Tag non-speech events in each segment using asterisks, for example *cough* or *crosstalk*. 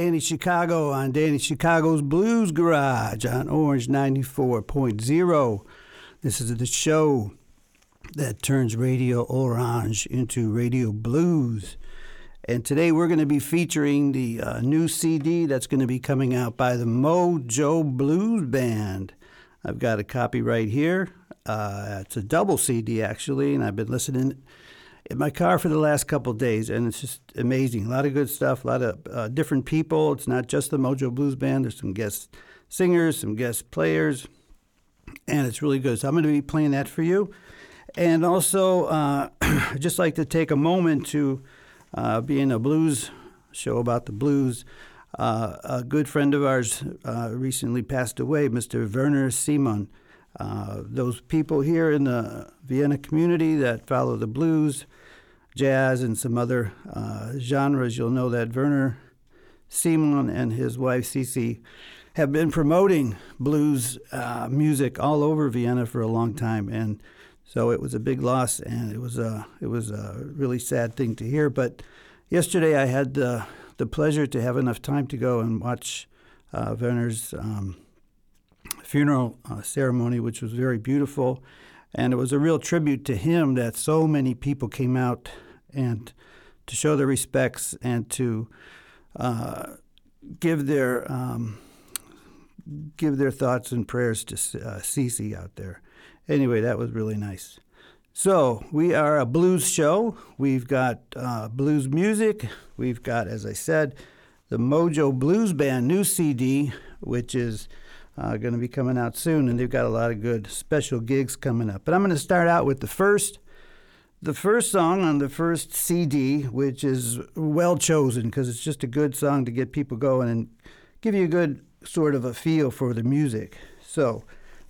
Danny Chicago on Danny Chicago's Blues Garage on Orange 94.0. This is the show that turns Radio Orange into Radio Blues. And today we're going to be featuring the uh, new CD that's going to be coming out by the Mojo Blues Band. I've got a copy right here. Uh, it's a double CD actually, and I've been listening in my car for the last couple days, and it's just amazing. A lot of good stuff, a lot of uh, different people. It's not just the Mojo Blues Band. There's some guest singers, some guest players, and it's really good. So I'm going to be playing that for you. And also, uh, *clears throat* I'd just like to take a moment to, uh, being a blues show about the blues, uh, a good friend of ours uh, recently passed away, Mr. Werner Simon. Uh, those people here in the Vienna community that follow the blues, jazz, and some other uh, genres, you'll know that Werner Simon and his wife Cece have been promoting blues uh, music all over Vienna for a long time, and so it was a big loss, and it was a it was a really sad thing to hear. But yesterday I had the the pleasure to have enough time to go and watch uh, Werner's. Um, funeral uh, ceremony, which was very beautiful. And it was a real tribute to him that so many people came out and to show their respects and to uh, give their um, give their thoughts and prayers to uh, Cece out there. Anyway, that was really nice. So we are a blues show. We've got uh, blues music. We've got, as I said, the Mojo Blues Band new CD, which is uh, going to be coming out soon, and they've got a lot of good special gigs coming up. But I'm going to start out with the first, the first song on the first CD, which is well chosen because it's just a good song to get people going and give you a good sort of a feel for the music. So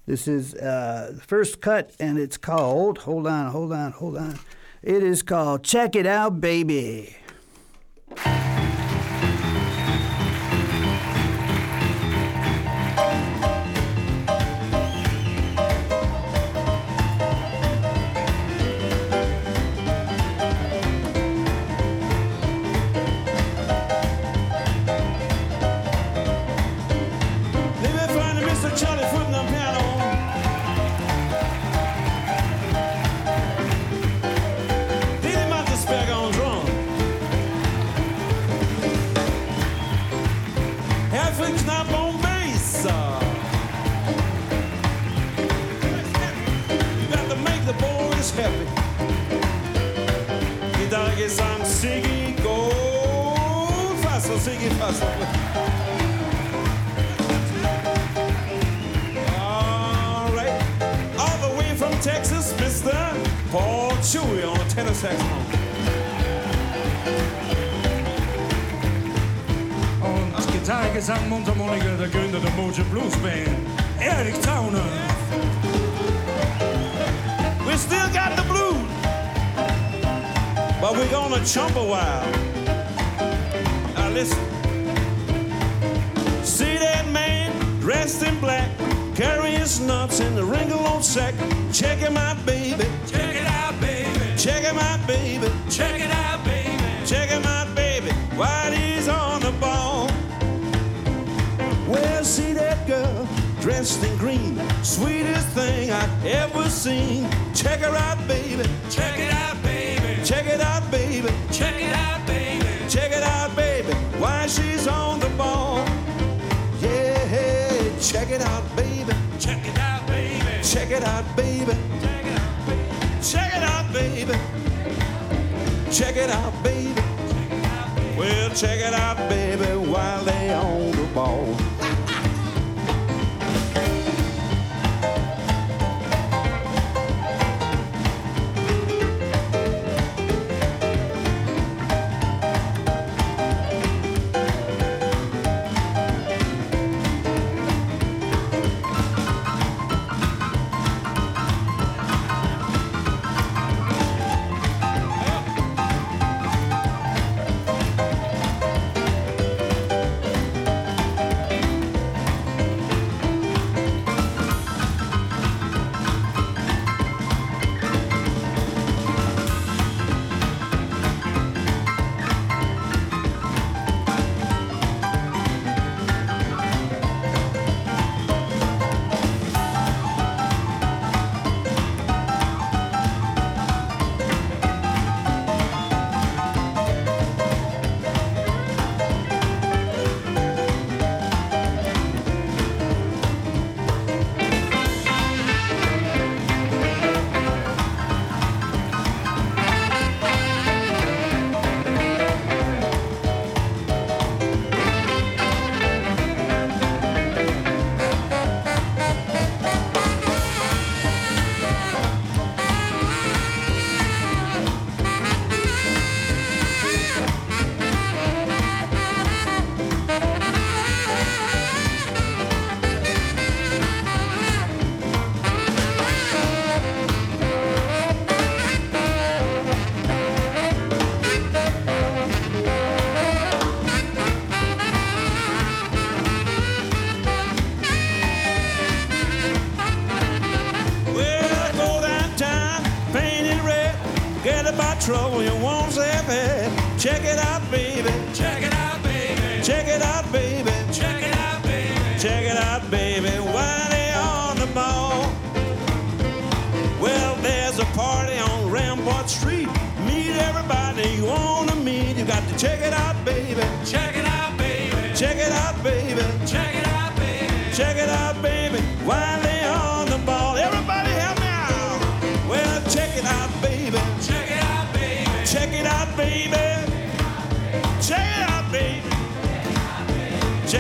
this is uh, the first cut, and it's called. Hold on, hold on, hold on. It is called "Check It Out, Baby." All right. All the way from Texas, Mr. Paul Chewy on the tenor saxophone. Und Gitarre, Gesang, Mundharmonika, der Gründer der Mojo Blues Band, Erik Trauner. We still got the blues, but we're gonna chump a while. Now listen. See that man dressed in black, carrying his nuts in the wrinkled old sack. Check him out, baby. Check it out, baby. Check him out, baby. Check it out, baby. Check him out, baby. While he's on the ball. Well, see that girl dressed in green, sweetest thing I ever seen. Check her out, baby. Check it out, baby. Check it out, baby. Check it out, baby. Check it out, baby. Check it out, baby. Check it out, baby. Check it out, baby. Check it out, baby. Check it out, baby. Well, check it out, baby, while they on the ball.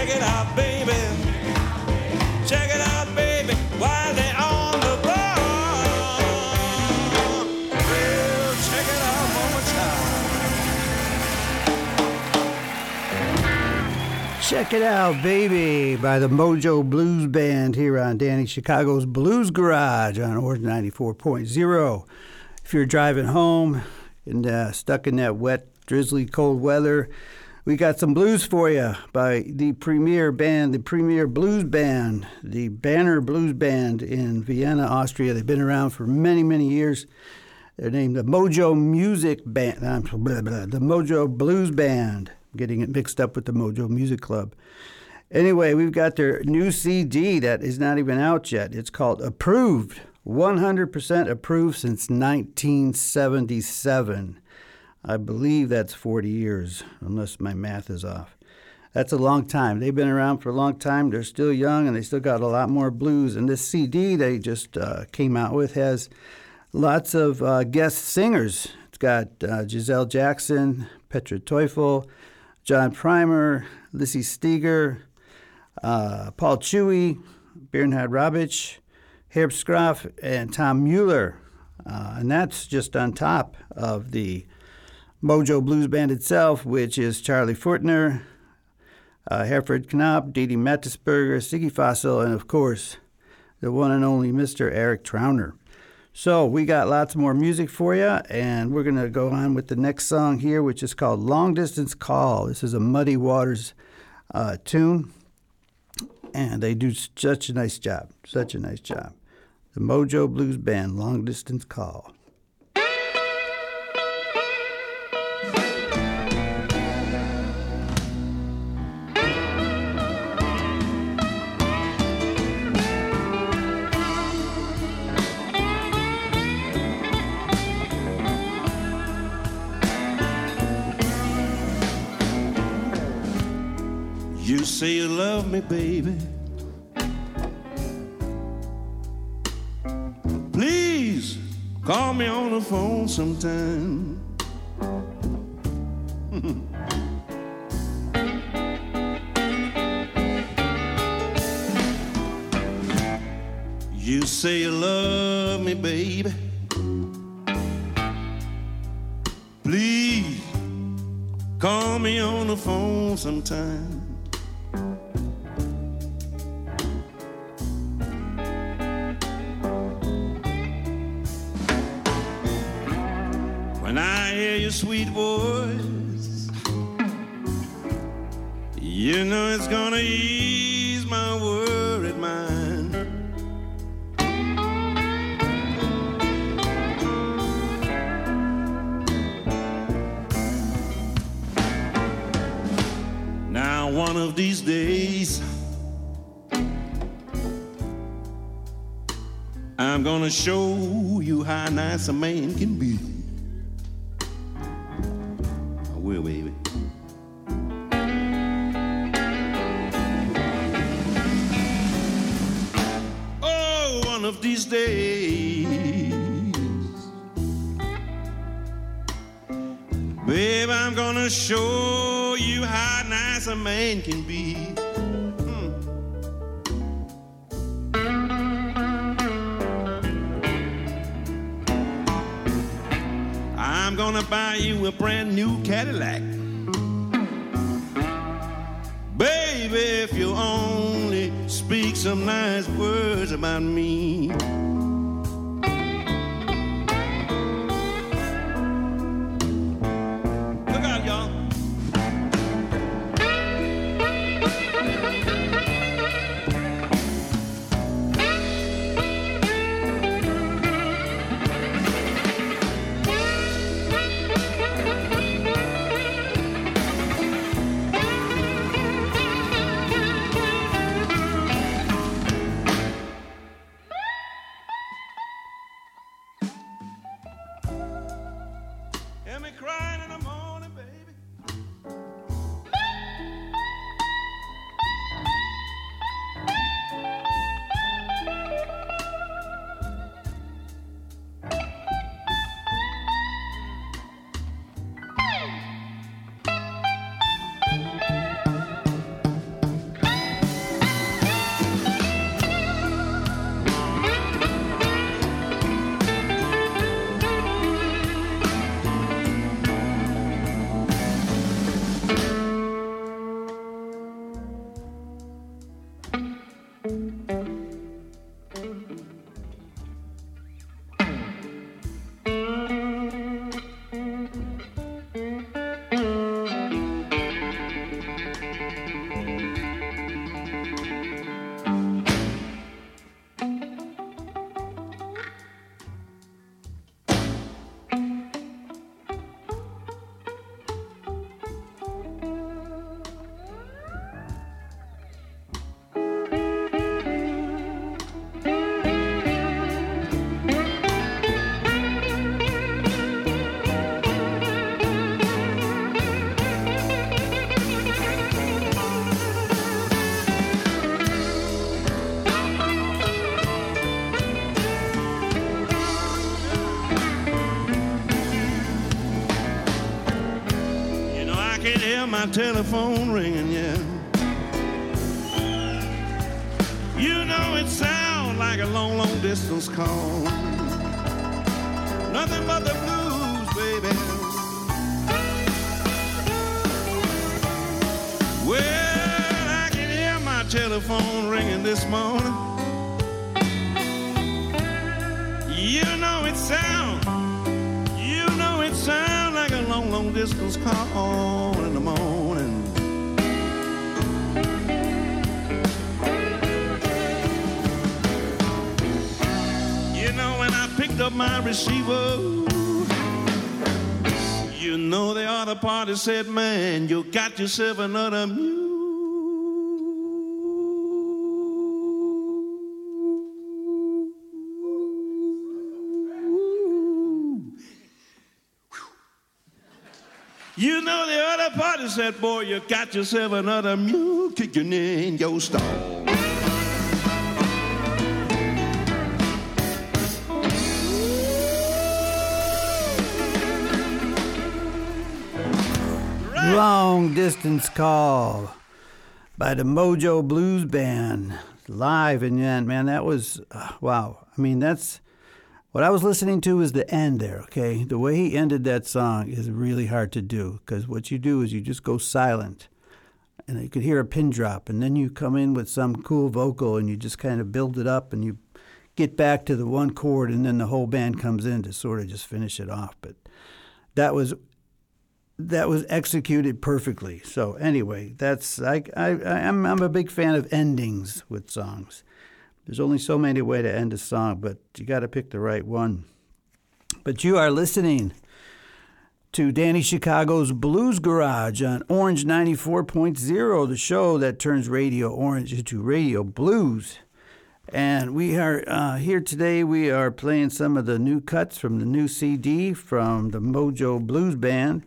Check it out, baby, Check it out, baby. Why they on the blog? Check it out, Moment Check it out, baby, by the Mojo Blues Band here on Danny Chicago's Blues Garage on Orange 94.0. If you're driving home and uh, stuck in that wet, drizzly, cold weather, we got some blues for you by the premier band, the premier blues band, the Banner Blues Band in Vienna, Austria. They've been around for many, many years. They're named the Mojo Music Band, blah, blah, the Mojo Blues Band. I'm getting it mixed up with the Mojo Music Club. Anyway, we've got their new CD that is not even out yet. It's called Approved. 100% approved since 1977. I believe that's 40 years, unless my math is off. That's a long time. They've been around for a long time. They're still young and they still got a lot more blues. And this CD they just uh, came out with has lots of uh, guest singers. It's got uh, Giselle Jackson, Petra Teufel, John Primer, Lissy Steger, uh, Paul Chewy, Bernhard Rabitsch, Herb Scroff, and Tom Mueller. Uh, and that's just on top of the Mojo Blues Band itself, which is Charlie Furthner, uh, Herfried Knapp, Didi Mattersberger, Siggi Fassl, and of course, the one and only Mr. Erik Trauner. So we got lots more music for you, and we're going to go on with the next song here, which is called Long Distance Call. This is a Muddy Waters uh, tune, and they do such a nice job, such a nice job. The Mojo Blues Band, Long Distance Call. You say you love me, baby. Please call me on the phone sometime. *laughs* you say you love me, baby. Please call me on the phone sometime. Gonna buy you a brand new Cadillac. Baby, if you only speak some nice words about me. My telephone ringing, yeah. You know it sounds like a long, long distance call. Nothing but the blues, baby. Well, I can hear my telephone ringing this morning. You know it sound, long, distance call in the morning. You know when I picked up my receiver, you know the other party said, "Man, you got yourself another said, boy, you got yourself another mule kicking in your stall. Long Distance Call by the Mojo Blues Band. Live and yeah, man, that was uh, wow. I mean, that's what I was listening to was the end there, okay? The way he ended that song is really hard to do because what you do is you just go silent and you could hear a pin drop and then you come in with some cool vocal and you just kind of build it up and you get back to the one chord and then the whole band comes in to sort of just finish it off. But that was that was executed perfectly. So anyway, that's I I I'm I'm a big fan of endings with songs. There's only so many way to end a song, but you got to pick the right one. But you are listening to Danny Chicago's Blues Garage on Orange 94.0, the show that turns Radio Orange into Radio Blues. And we are uh, here today. We are playing some of the new cuts from the new CD from the Mojo Blues Band.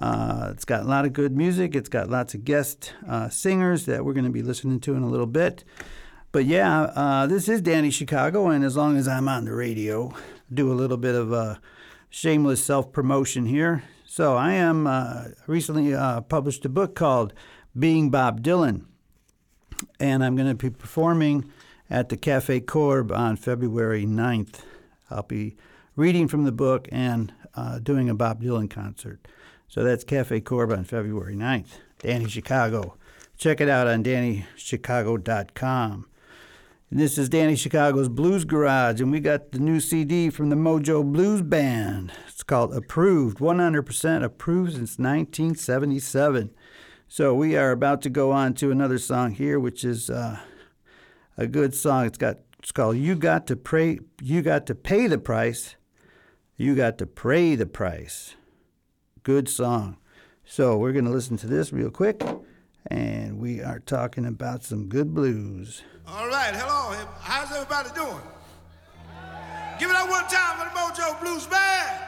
Uh, it's got a lot of good music. It's got lots of guest uh, singers that we're going to be listening to in a little bit. But yeah, uh, this is Danny Chicago, and as long as I'm on the radio, do a little bit of uh, shameless self promotion here. So I am uh, recently uh, published a book called Being Bob Dylan, and I'm going to be performing at the Cafe Korb on February 9th. I'll be reading from the book and uh, doing a Bob Dylan concert. So that's Cafe Korb on February 9th. Danny Chicago. Check it out on DannyChicago.com. And this is Danny Chicago's Blues Garage, and we got the new CD from the Mojo Blues Band. It's called Approved, 100% approved since 1977. So we are about to go on to another song here, which is uh, a good song. It's got it's called "You Got to Pray." You got to pay the price. You got to pray the price. Good song. So we're going to listen to this real quick, and we are talking about some good blues. All right, hello. How's everybody doing? Give it up one time for the Mojo Blues Band.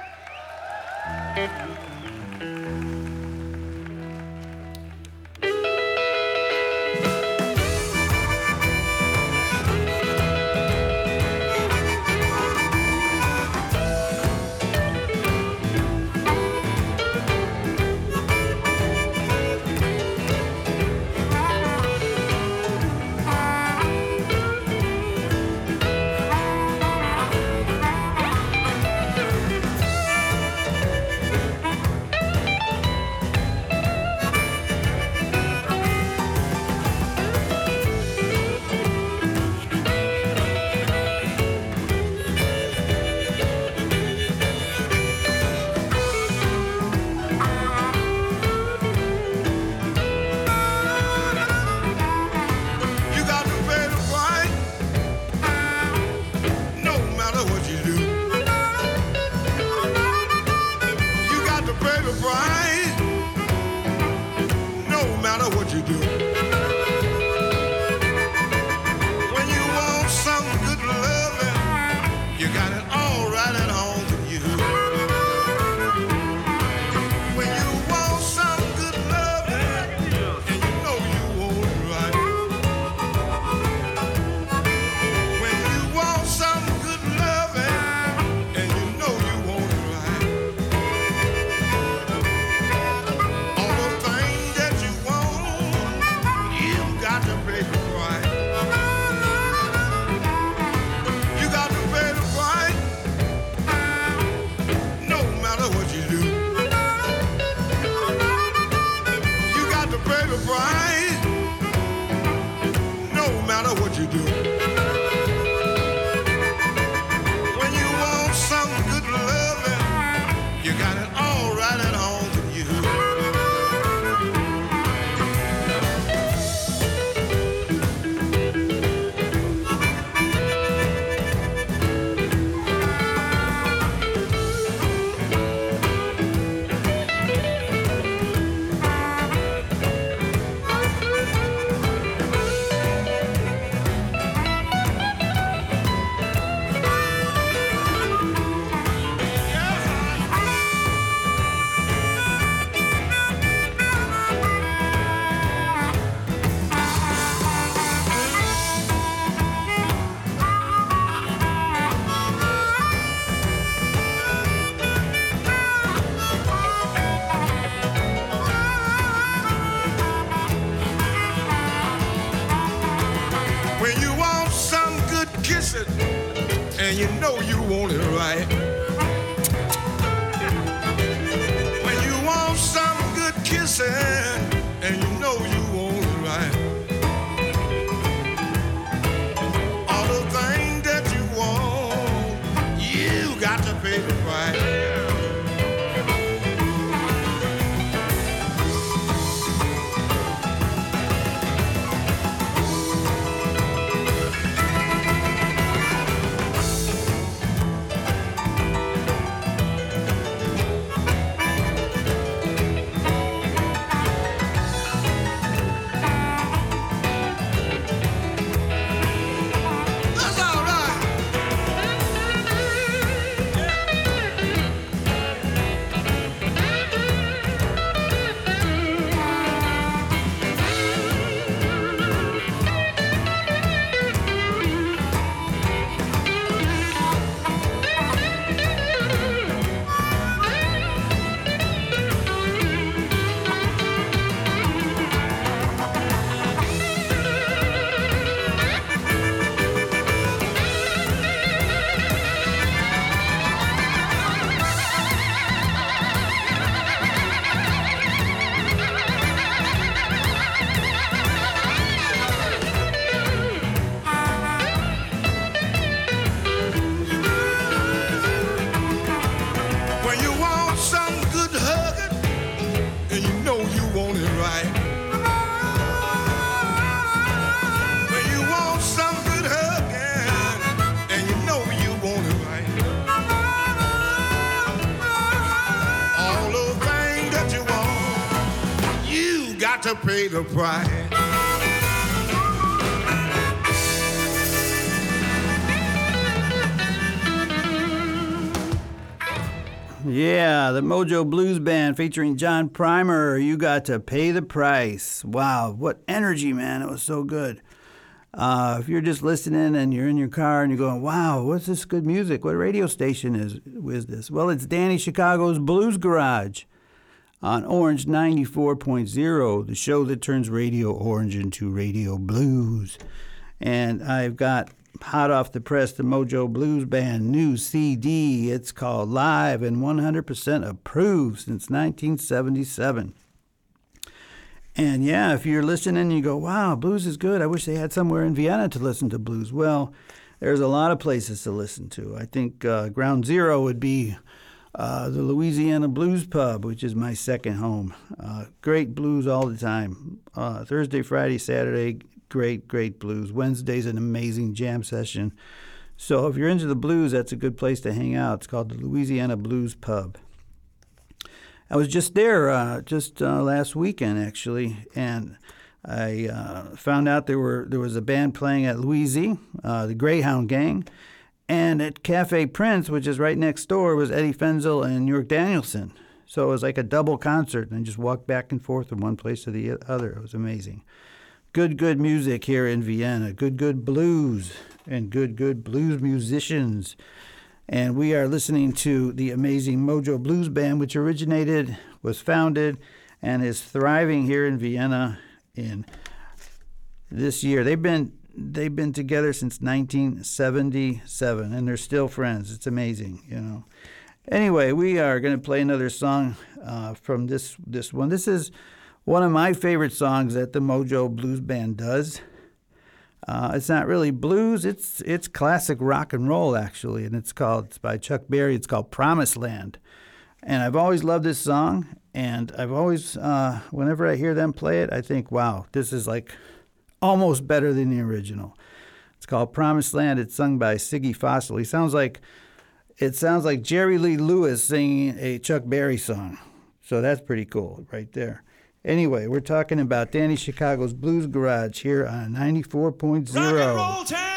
Pay. Yeah, the Mojo Blues Band featuring John Primer. You got to pay the price. Wow, what energy, man. It was so good. Uh, if you're just listening and you're in your car and you're going, wow, what's this good music? What radio station is, is this? Well, it's Danny Chicago's Blues Garage on Orange 94.0, the show that turns Radio Orange into Radio Blues. And I've got hot off the press the Mojo Blues Band new CD. It's called Live and 100% approved since 1977. And yeah, if you're listening and you go, wow, blues is good. I wish they had somewhere in Vienna to listen to blues. Well, there's a lot of places to listen to. I think uh, Ground Zero would be uh, the Louisiana Blues Pub, which is my second home. Uh, great blues all the time. Uh, Thursday, Friday, Saturday, great, great blues. Wednesday's an amazing jam session. So if you're into the blues, that's a good place to hang out. It's called the Louisiana Blues Pub. I was just there uh, just uh, last weekend actually, and I found out there were there was a band playing at Louisy, uh, the Greyhound Gang, and at Cafe Prince, which is right next door, was Eddie Fenzel and York Danielson. So it was like a double concert, and I just walked back and forth from one place to the other. It was amazing. Good, good music here in Vienna. Good, good blues and good, good blues musicians. And we are listening to the amazing Mojo Blues Band, which originated, was founded, and is thriving here in Vienna in this year. They've been they've been together since 1977, and they're still friends. It's amazing, you know. Anyway, we are going to play another song uh, from this this one. This is one of my favorite songs that the Mojo Blues Band does. Uh, it's not really blues; it's it's classic rock and roll actually, and it's called it's by Chuck Berry. It's called Promised Land, and I've always loved this song. And I've always, uh, whenever I hear them play it, I think, wow, this is like almost better than the original. It's called Promised Land. It's sung by Siggi Fassl. He sounds like it sounds like Jerry Lee Lewis singing a Chuck Berry song. So that's pretty cool right there. Anyway, we're talking about Danny Chicago's Blues Garage here on 94.0. Rock and roll!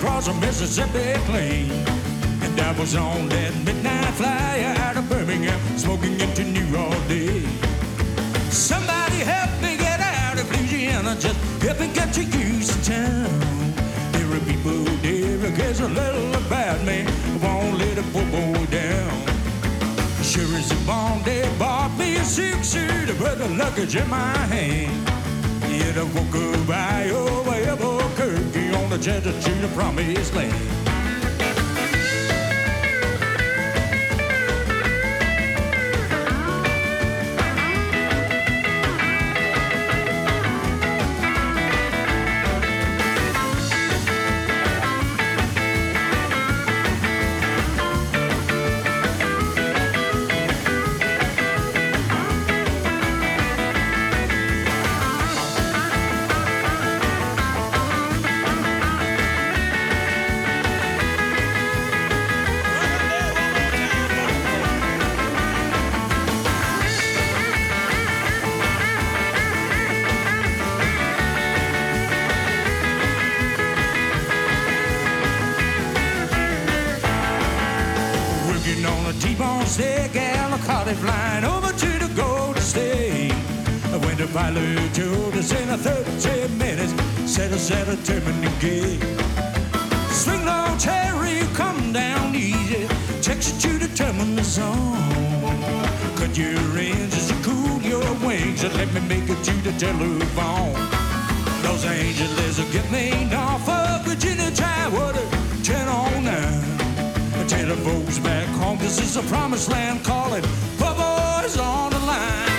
Across the Mississippi plain. And I was on that midnight flyer out of Birmingham, smoking into New Orleans. Somebody help me get out of Louisiana, just help me get to Houston town. There are people there cares a little about me, won't let a poor boy down. Sure as a bomb, they bought me a six-suit, put the luggage in my hand. Yet I won't go by over Albuquerque jet to the promised land. Your as you cool your wings and let me make it to the telephone. Los Angeles will get me off of Virginia Tidewater, 10 on 9. Tell the folks back home this is a promised land calling for boys on the line.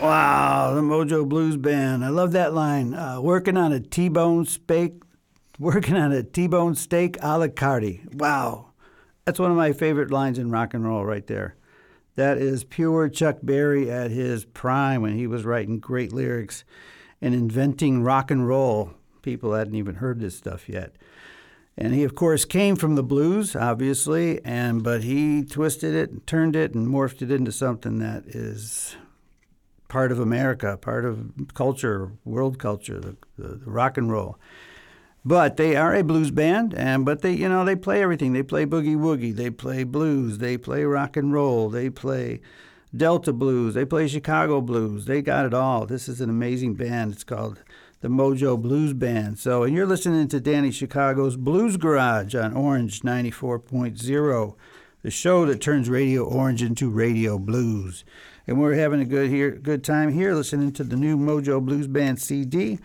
Wow, the Mojo Blues Band. I love that line. Uh, working on a T-bone steak, working on a T-bone steak a la carte. Wow, that's one of my favorite lines in rock and roll right there. That is pure Chuck Berry at his prime when he was writing great lyrics and inventing rock and roll. People hadn't even heard this stuff yet. And he, of course, came from the blues, obviously, and but he twisted it and turned it and morphed it into something that is part of America, part of culture, world culture, the, the, the rock and roll. But they are a blues band, and but they, you know, they play everything. They play boogie woogie, they play blues, they play rock and roll, they play Delta blues, they play Chicago blues. They got it all. This is an amazing band. It's called the Mojo Blues Band. So, and you're listening to Danny Chicago's Blues Garage on Orange 94.0, the show that turns Radio Orange into Radio Blues. And we're having a good here, good time here listening to the new Mojo Blues Band CD.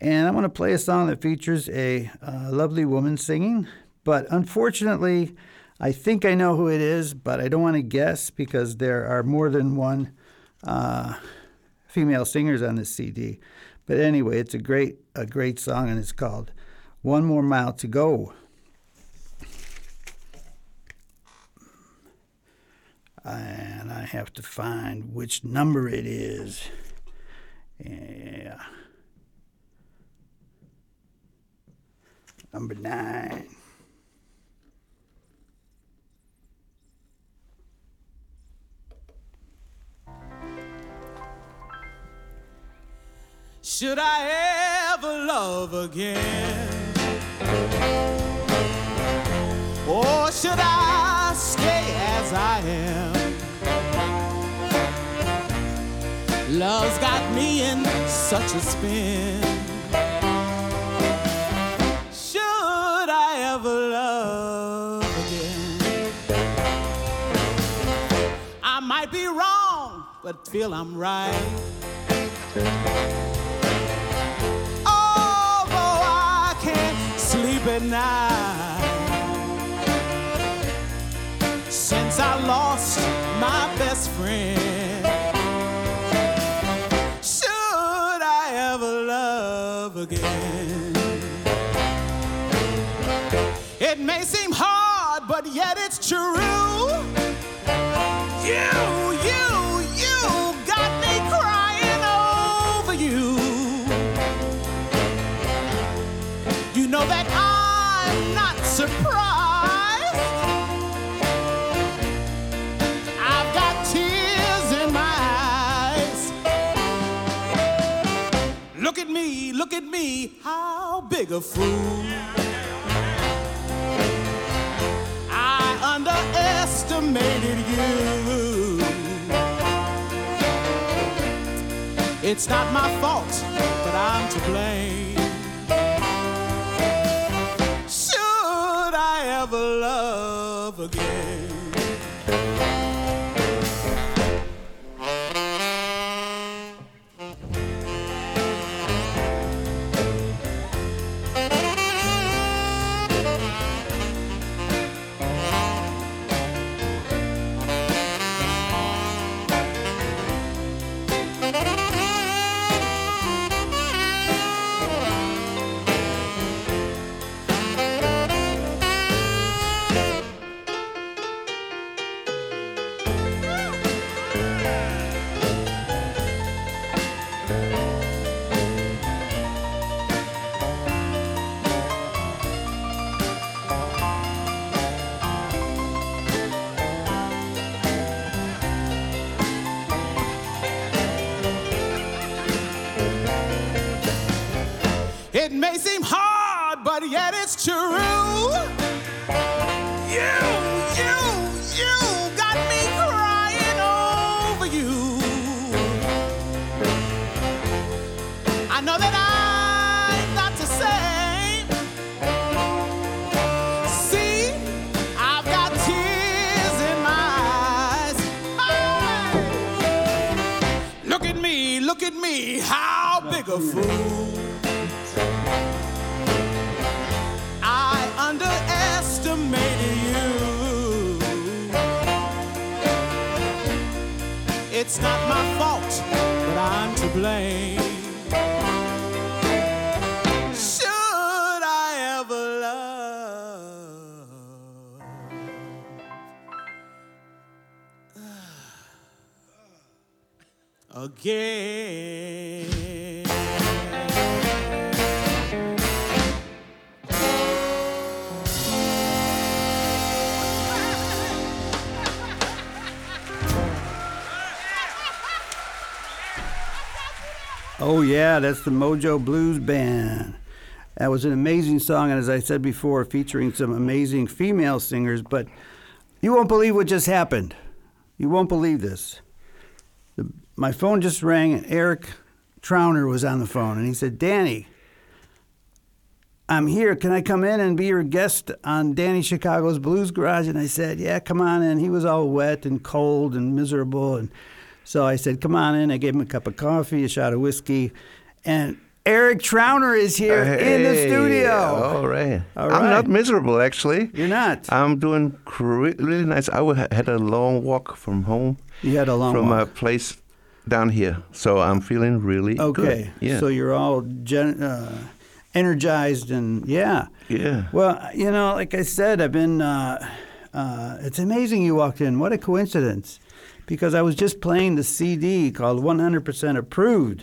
And I want to play a song that features a uh, lovely woman singing, but unfortunately, I think I know who it is, but I don't want to guess because there are more than one uh, female singers on this CD. But anyway, it's a great a great song, and it's called "One More Mile to Go." And I have to find which number it is. Yeah. Number nine. Should I ever love again? Or should I stay as I am? Love's got me in such a spin. But feel I'm right. Although I can't sleep at night since I lost my best friend. Should I ever love again? It may seem hard, but yet it's true. Look at me, how big a fool. I underestimated you. It's not my fault, but I'm to blame. Should I ever love again? Again. *laughs* Oh, yeah, that's the Mojo Blues Band. That was an amazing song, and as I said before, featuring some amazing female singers. But you won't believe what just happened. You won't believe this. The, my phone just rang, and Erik Trauner was on the phone, and he said, Danny, I'm here. Can I come in and be your guest on Danny Chicago's Blues Garage? And I said, Yeah, come on in. He was all wet and cold and miserable. And so I said, Come on in. I gave him a cup of coffee, a shot of whiskey. And Erik Trauner is here in the studio. All right. All I'm not miserable, actually. You're not. I'm doing really nice. I had a long walk from home, You had a long walk. from walk. a place down here, so I'm feeling really Okay. good. Yeah. So you're all gen- uh, energized and yeah. yeah. Well, you know, like I said, I've been. Uh, uh, it's amazing you walked in. What a coincidence! Because I was just playing the CD called 100% Approved,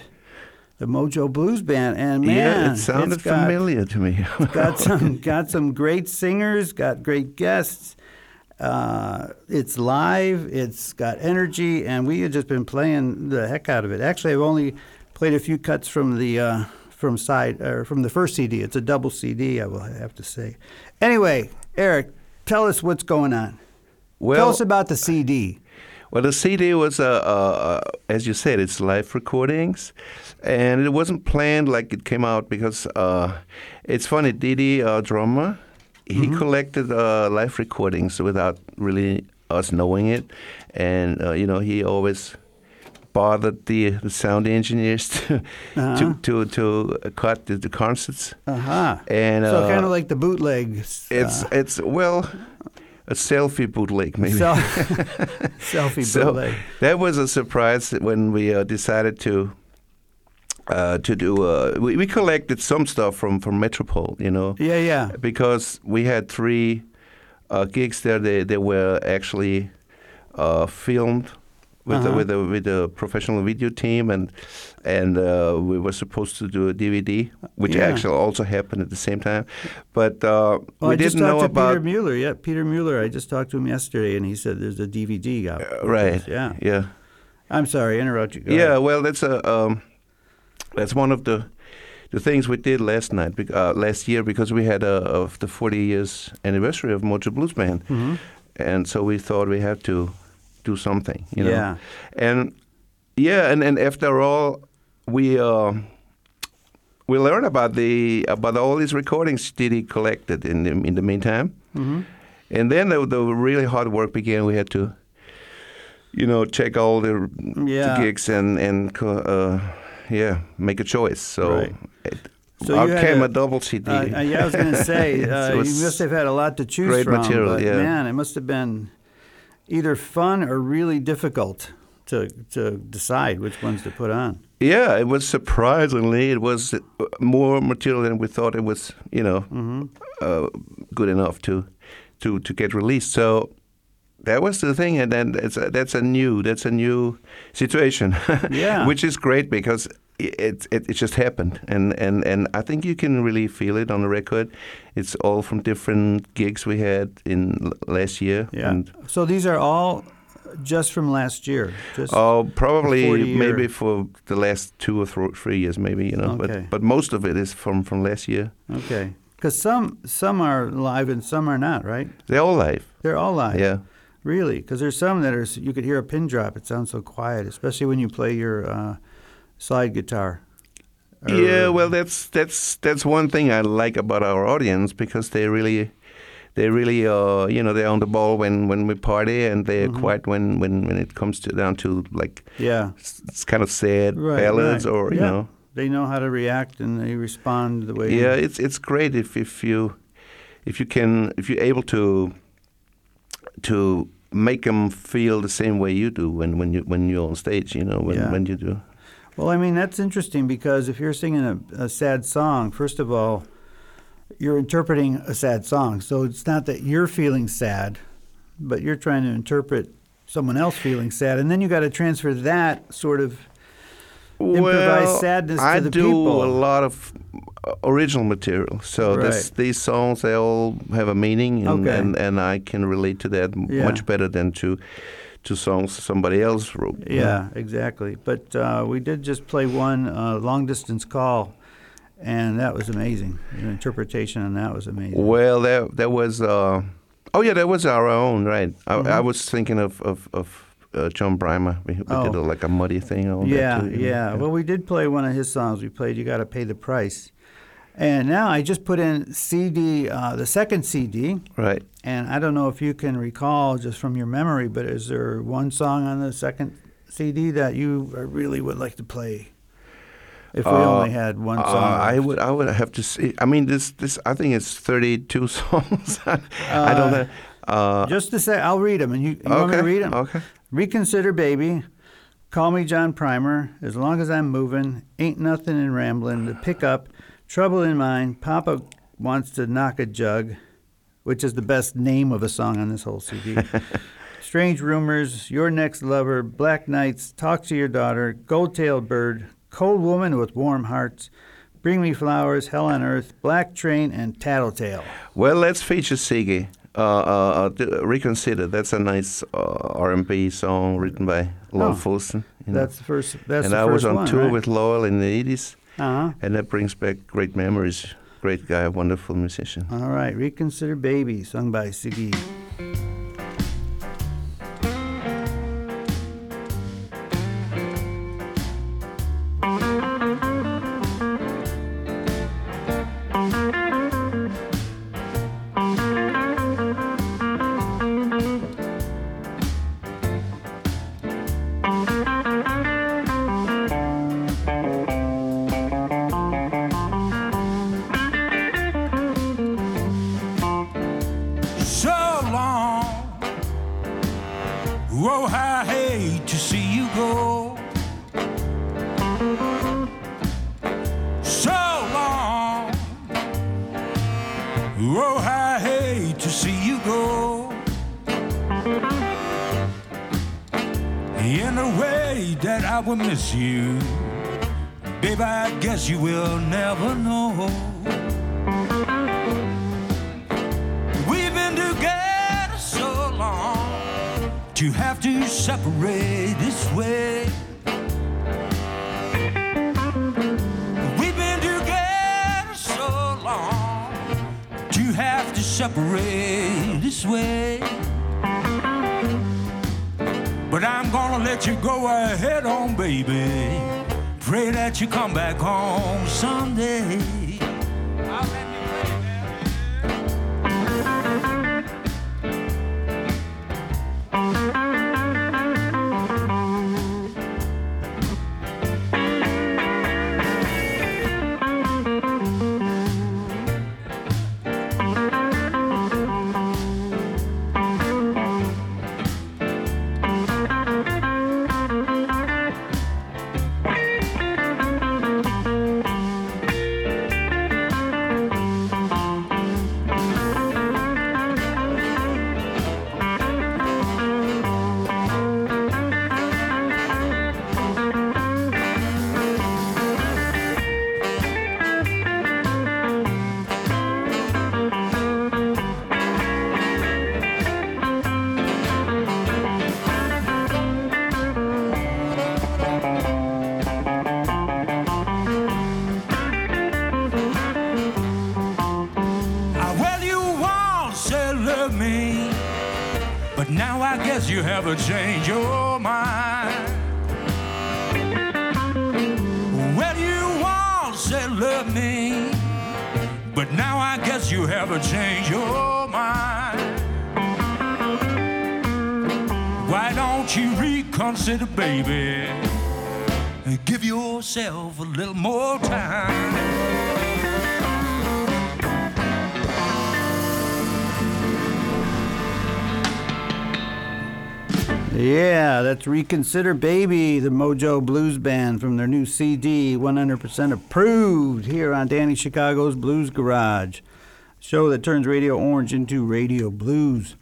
the Mojo Blues Band, and man, yeah, it sounded got, familiar to me. got *laughs* some got some great singers, got great guests. Uh, it's live. It's got energy, and we had just been playing the heck out of it. Actually, I've only played a few cuts from the uh, from side or from the first CD. It's a double CD, I will have to say. Anyway, Erik, tell us what's going on. well, tell us about the CD. Well, the CD was, uh, uh, as you said, it's live recordings, and it wasn't planned like it came out because uh, it's funny. Didi, our drummer, he collected uh, live recordings without really us knowing it, and uh, you know he always bothered the, the sound engineers *laughs* to Uh-huh. to, to to cut the, the concerts. Uh huh. And so uh, kind of like the bootlegs. it's it's well a selfie bootleg maybe. Sel- *laughs* *laughs* selfie so that was a surprise when we uh, decided to uh, to do. Uh, we, we collected some stuff from from Metropol, you know, Yeah, yeah. because we had three uh, gigs there. They they were actually uh, filmed. With, Uh-huh. a, with a with a professional video team and and uh, we were supposed to do a DVD, which Yeah. actually also happened at the same time, but uh, Well, we I didn't know talked to about Peter Mueller. Yeah, Peter Mueller. I just talked to him yesterday, and he said there's a DVD out. right. Yeah. yeah. I'm sorry, I interrupt you. Go yeah, ahead. well, that's a um, that's one of the the things we did last night, uh, last year, because we had a, of the 40 years anniversary of Mojo Blues Band, Mhm. and so we thought we had to do something, you know. Yeah. And yeah, and, and after all, we uh, we learned about the about all these recordings that he collected in the, in the meantime, Mhm. and then the, the really hard work began. We had to, you know, check all the, Yeah. the gigs and and uh, yeah, make a choice. So. Right. It, So had came a- a, double CD. Uh, uh, yeah, I was going to say *laughs* uh, you must have had a lot to choose great from. material, but yeah. man, it must have been either fun or really difficult to to decide which ones to put on. Yeah, it was surprisingly it was more material than we thought it was. You know, Mm-hmm. uh, good enough to to to get released. So that was the thing, and then it's a, that's a new that's a new situation. *laughs* Yeah. which is great because it, it it just happened, and and and I think you can really feel it on the record. It's all from different gigs we had in last year. Yeah. And, so these are all just from last year. Just Oh, probably 40 year- maybe for the last two or thro- three years, maybe you know. Okay. But but most of it is from from last year. okay. Because some some are live and some are not, right? They're all live. They're all live. Yeah. Really? Because there's some that are you could hear a pin drop. It sounds so quiet, especially when you play your uh, slide guitar. Or- Yeah. Well, that's that's that's one thing I like about our audience because they really. They really, uh, you know, they're on the ball when, when we party, and they're Mm-hmm. quiet when, when, when it comes to down to like Yeah. it's kind of sad Right. ballads right. or you Yeah. know, They know how to react and they respond the way. yeah. It's it's great if if you if you can if you're able to to make them feel the same way you do when, when you when you're on stage, you know, when Yeah. when you do. Well, I mean that's interesting because if you're singing a, a sad song, first of all, you're interpreting a sad song. So it's not that you're feeling sad, but you're trying to interpret someone else feeling sad, and then you got to transfer that sort of improvise well, sadness I to the do people. a lot of uh, original material. So this, these songs they all have a meaning, and, Okay. and, and I can relate to that Yeah. much better than to to songs somebody else wrote. Yeah, exactly. But uh, we did just play one uh, long distance call, and that was amazing. The interpretation on that was amazing. Well, that there was. Uh, oh yeah, that was our own, right? I, I was thinking of of. of uh, John Primer, we, we did Oh. a, like a muddy thing. All yeah, that too, yeah. Well, we did play one of his songs. We played "You Got to Pay the Price," and now I just put in CD, uh, the second CD, right. and I don't know if you can recall just from your memory, but is there one song on the second CD that you uh, really would like to play? If we Uh, only had one Uh, song, I would I would have to see. I mean, this this I think it's thirty two *laughs* songs. I don't know. Uh, Just to say, I'll read them, and you, you want me to Okay, read them? okay. Reconsider, baby. Call me John Primer. As long as I'm moving, ain't nothing in rambling. pick up. trouble in mind. Papa wants to knock a jug, which is the best name of a song on this whole CD. *laughs* Strange rumors, your next lover, black nights, talk to your daughter, gold-tailed bird, cold woman with warm hearts, bring me flowers, hell on earth, black train, and tattletale. well, let's feature Siggi. Uh, uh, uh, reconsider. That's a nice uh, R&B song written by Lowell Oh, Fulson. you know. That's the first. That's and the I first was on one, tour right? with Lowell in the eighties, Uh-huh. and that brings back great memories. Great guy, wonderful musician. All right, Reconsider Baby, sung by Siggi. You. Babe, I guess you will never know. We've been together so long to have to separate this way. We've been together so long to have to separate this way. But I'm gonna let you go ahead on, baby. Pray that you come back home someday. A change your mind. Well, you once said love me, but now I guess you have a change your mind. Why don't you reconsider, baby? And give yourself a little more time. Yeah, that's Reconsider Baby, the Mojo Blues Band from their new CD, 100% approved, here on Danny Chicago's Blues Garage, show that turns Radio Orange into Radio Blues.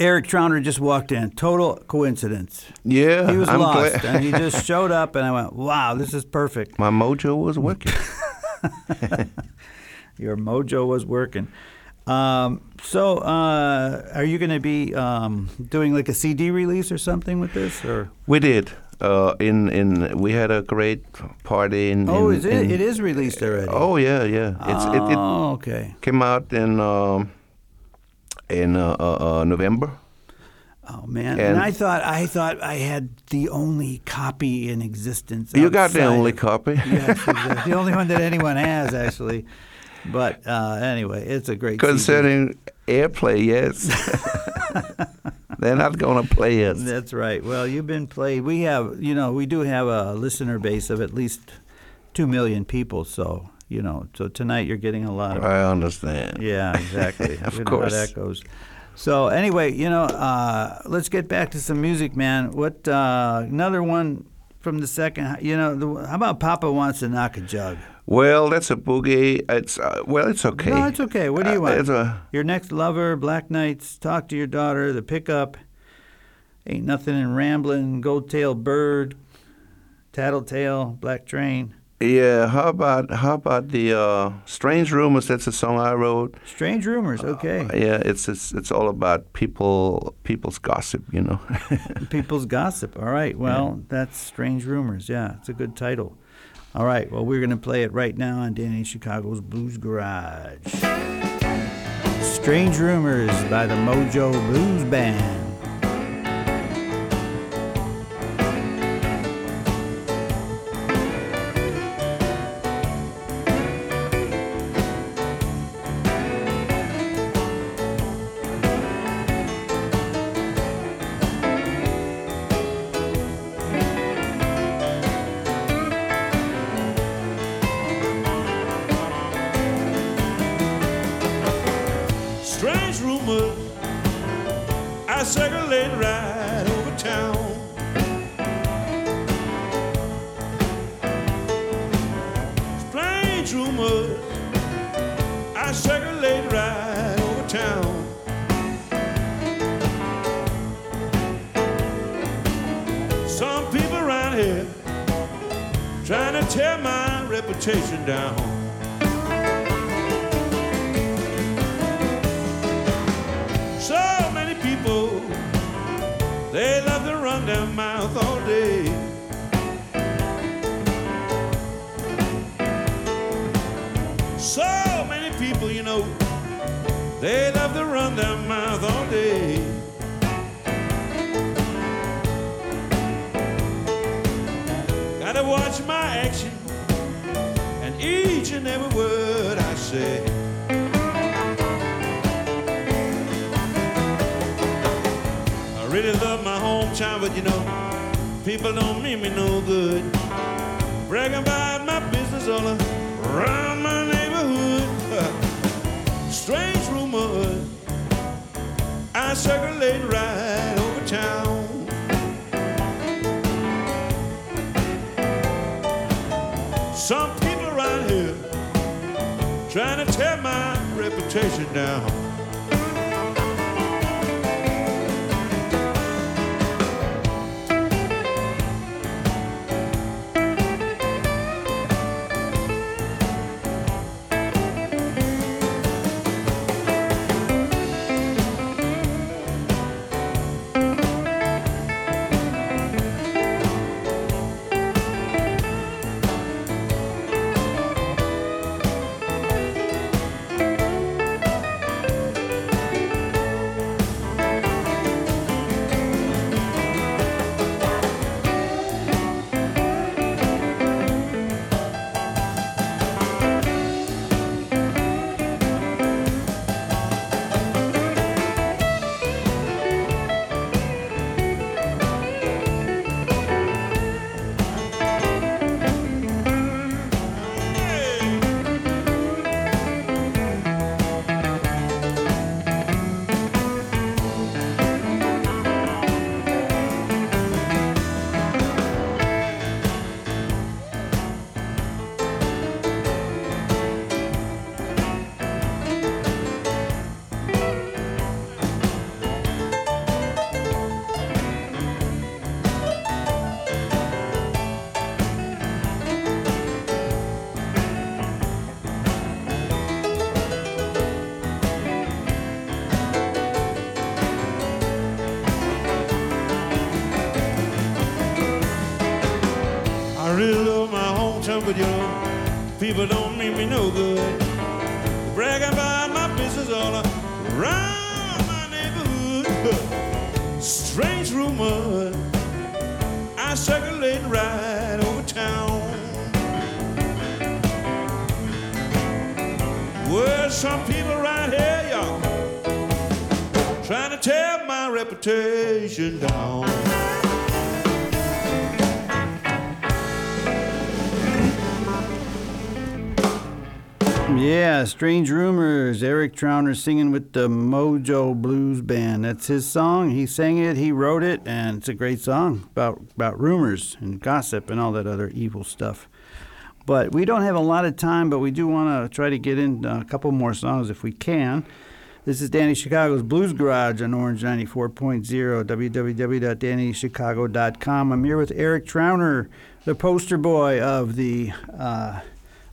Erik Trauner just walked in. Total coincidence. Yeah, He was I'm lost, and he just showed up, and I went, "Wow, this is perfect." My mojo was working. *laughs* Your mojo was working. Um, so, uh, are you going to be um, doing like a CD release or something with this, or? we did. Uh, in in we had a great party in. Oh, in, is it? in- it is released already. Oh yeah, yeah. It's it, it oh, okay. came out in um, in uh, uh, uh, November. Oh man, and, And- I thought I thought I had the only copy in existence. You got the only copy. Yes, exactly. the only one that anyone has actually. *laughs* But uh, anyway, it's a great. Concerning airplay, yes. *laughs* They're not going to play it. That's right. Well, you've been played. We have, you know, we do have a listener base of at least two million people. So, you know, so tonight you're getting a lot of. I understand. Yeah, exactly. *laughs* Of You know course. that goes. So anyway, you know, uh, let's get back to some music, man. What uh, another one from the second? You know, the, how about Papa wants to knock a jug? Well, that's a boogie. It's uh, well, it's okay. No, it's okay. What do you Uh, want? a Your next lover, Black Nights, talk to your daughter, the pickup, ain't nothing in rambling, gold tailed bird, tattletale, black train, yeah. How about how about the uh, strange rumors? That's a song I wrote. strange rumors. Okay, Yeah, it's it's it's all about people people's gossip. You know. *laughs* people's gossip. All right. Well, that's strange rumors. Yeah, it's a good title. All right. Well, we're gonna play it right now on Danny Chicago's Blues Garage. Strange Rumors by the Mojo Blues Band. Really love my hometown, but you know, people don't mean me no good. Bragging about my business all around my neighborhood. *laughs* Strange rumors I circulate right over town. Some people around here trying to tear my reputation down. People don't mean me no good. Bragging about my business all around my neighborhood. *laughs* Strange rumor, I circulate right over town. Well, some people right here, y'all, trying to tear my reputation down. Yeah, Strange Rumors. Erik Trauner singing with the Mojo Blues Band. That's his song. He sang it, he wrote it, and it's a great song about, about rumors and gossip and all that other evil stuff. But we don't have a lot of time, but we do want to try to get in a couple more songs if we can. This is Danny Chicago's Blues Garage on Orange 94.0, www.dannychicago.com. I'm here with Erik Trauner, the poster boy of the. Uh,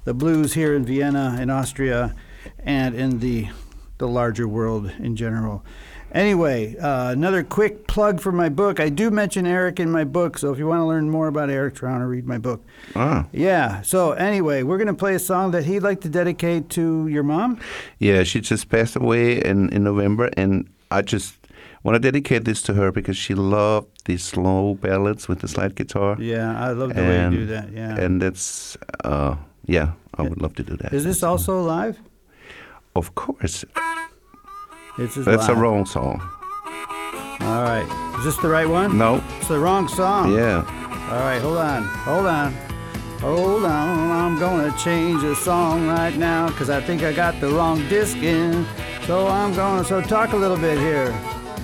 the blues here in Vienna, in Austria, and in the the larger world in general. Anyway, uh, another quick plug for my book. I do mention Erik in my book, so if you want to learn more about Erik Trauner, read my book. Ah. Yeah. So anyway, we're going to play a song that he'd like to dedicate to your mom. Yeah, she just passed away in, in November, and I just want to dedicate this to her because she loved these slow ballads with the slide guitar. Yeah, I love the way you do that. Yeah. And that's, uh, yeah, I would love to do that. Is this also live? Of course. This is That's live. a wrong song. All right. Is this the right one? No. It's the wrong song. Yeah. All right, hold on, hold on, hold on. I'm gonna change the song right now because I think I got the wrong disc in. So I'm gonna so talk a little bit here.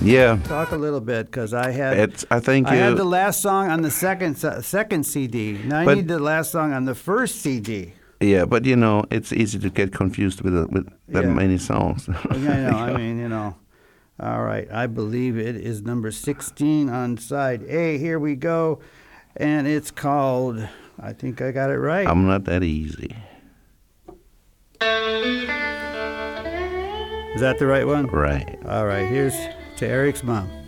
Yeah. Talk a little bit because I had It's. I think I you. had the last song on the second second CD. Now I need the last song on the first CD. yeah, but you know, it's easy to get confused with uh, with that Yeah. many songs. *laughs* I know. I *laughs* mean, you know. All right. I believe it is number 16 on side A. Here we go. And it's called, I think I got it right. I'm not that easy. Is that the right one? Right. All right. Here's to Erik's mom.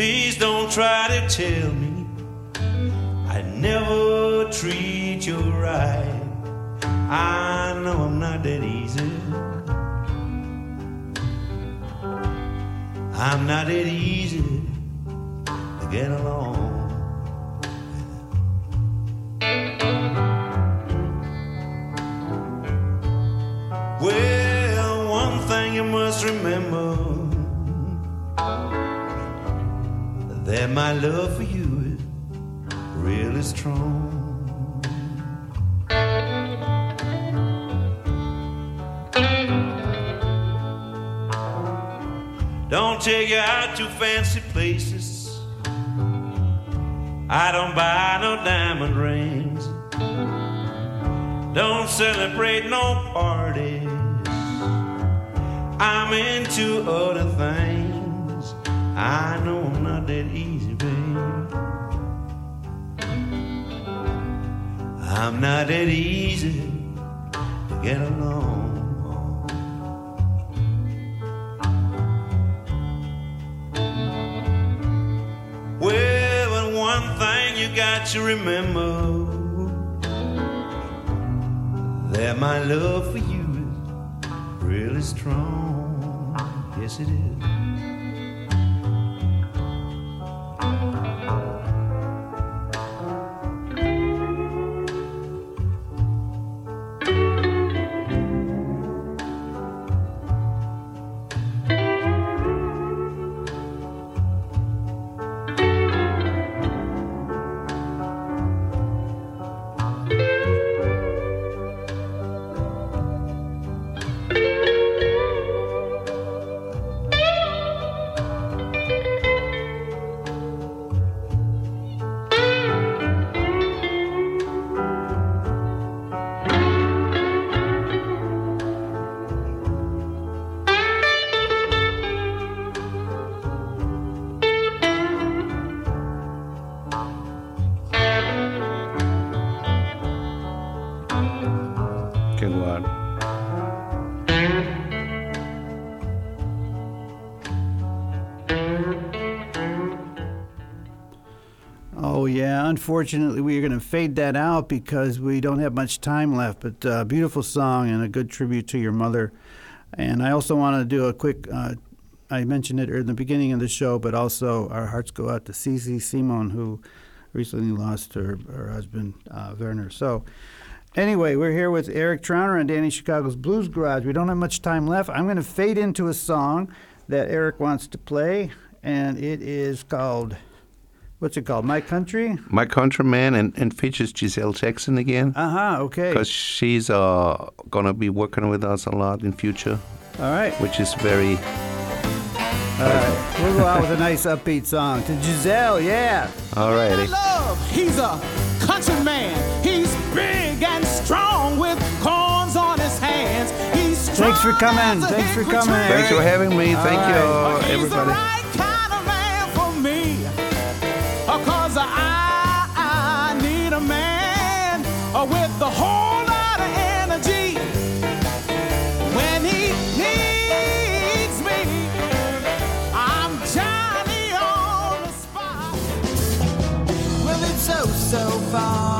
Please don't try to tell me I never treat you right. I know I'm not that easy. I'm not that easy to get along. That my love for you is really strong. Don't take you out to fancy places. I don't buy no diamond rings. Don't celebrate no parties. I'm into other things. I know I'm not that easy. I'm not that easy to get along. Well, but one thing you got to remember that my love for you is really strong. Yes, it is. Unfortunately, we are going to fade that out because we don't have much time left. But uh, beautiful song and a good tribute to your mother. And I also want to do a quick. Uh, I mentioned it in the beginning of the show, but also our hearts go out to Cece Simon, who recently lost her her husband uh, Werner. So. Anyway, we're here with Erik Trauner and Danny Chicago's Blues Garage. We don't have much time left. I'm going to fade into a song that Erik wants to play, and it is called what's it called? My Country. My Countryman and, and features Giselle Jackson again Uh huh. Okay. because she's uh, gonna be working with us a lot in future, All right. which is very All right. We'll go out with a nice upbeat song to Giselle. Yeah. alrighty. love. He's a country man. He's big and strong with corns on his hands. He's strong Thanks for coming. Thanks for coming. Thanks for having me. Thank you, All He's the everybody. So. Far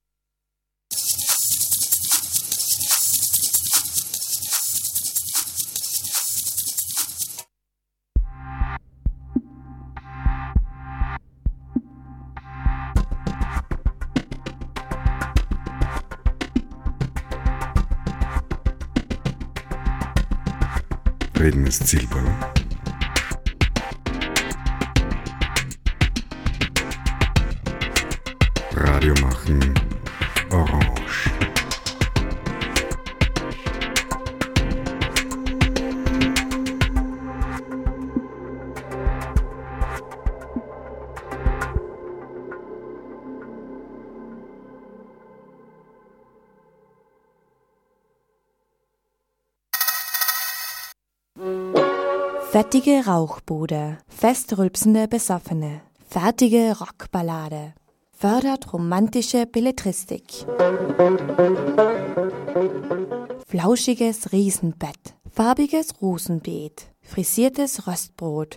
Reden Rauchbude, festrülpsende Besoffene, fertige Rockballade, fördert romantische Belletristik. Flauschiges Riesenbett, farbiges Rosenbeet, frisiertes Röstbrot.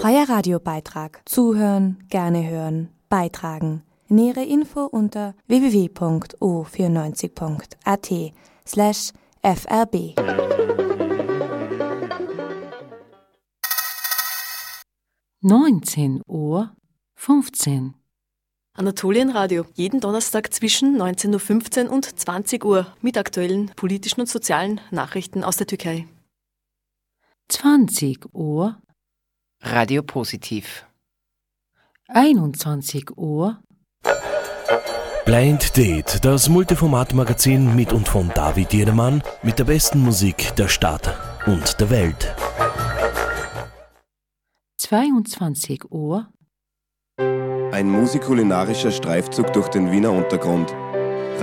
Freier Radiobeitrag. Zuhören, gerne hören, beitragen. Nähere Info unter www.o94.at slash frb. Neunzehn Uhr fünfzehn. Anatolienradio, jeden Donnerstag zwischen 19.15 Uhr und 20 Uhr mit aktuellen politischen und sozialen Nachrichten aus der Türkei. Zwanzig Uhr, Radio Positiv. 21 Uhr, Blind Date, das Multiformat-Magazin mit und von David Jedermann mit der besten Musik der Stadt und der Welt. 22 Uhr, Ein musikulinarischer Streifzug durch den Wiener Untergrund.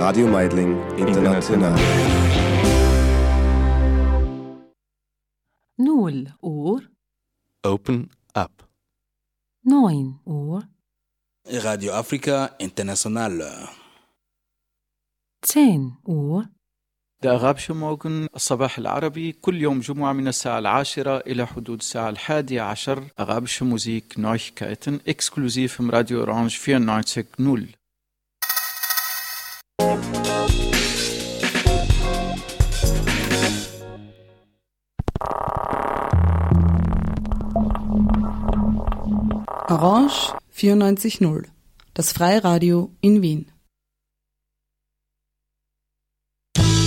Radio Meidling International. 0 Uhr, Open Up. 9 Uhr, Radio Africa International. 10 Uhr, ده أغابش موغن الصباح العربي كل يوم جمعة من الساعة العاشرة إلى حدود الساعة الحادية عشر أغابش موزيك نويكايتن إكسكلوزيف من راديو أورانج 94.0 Orange 94.0, das Freiradio in Wien.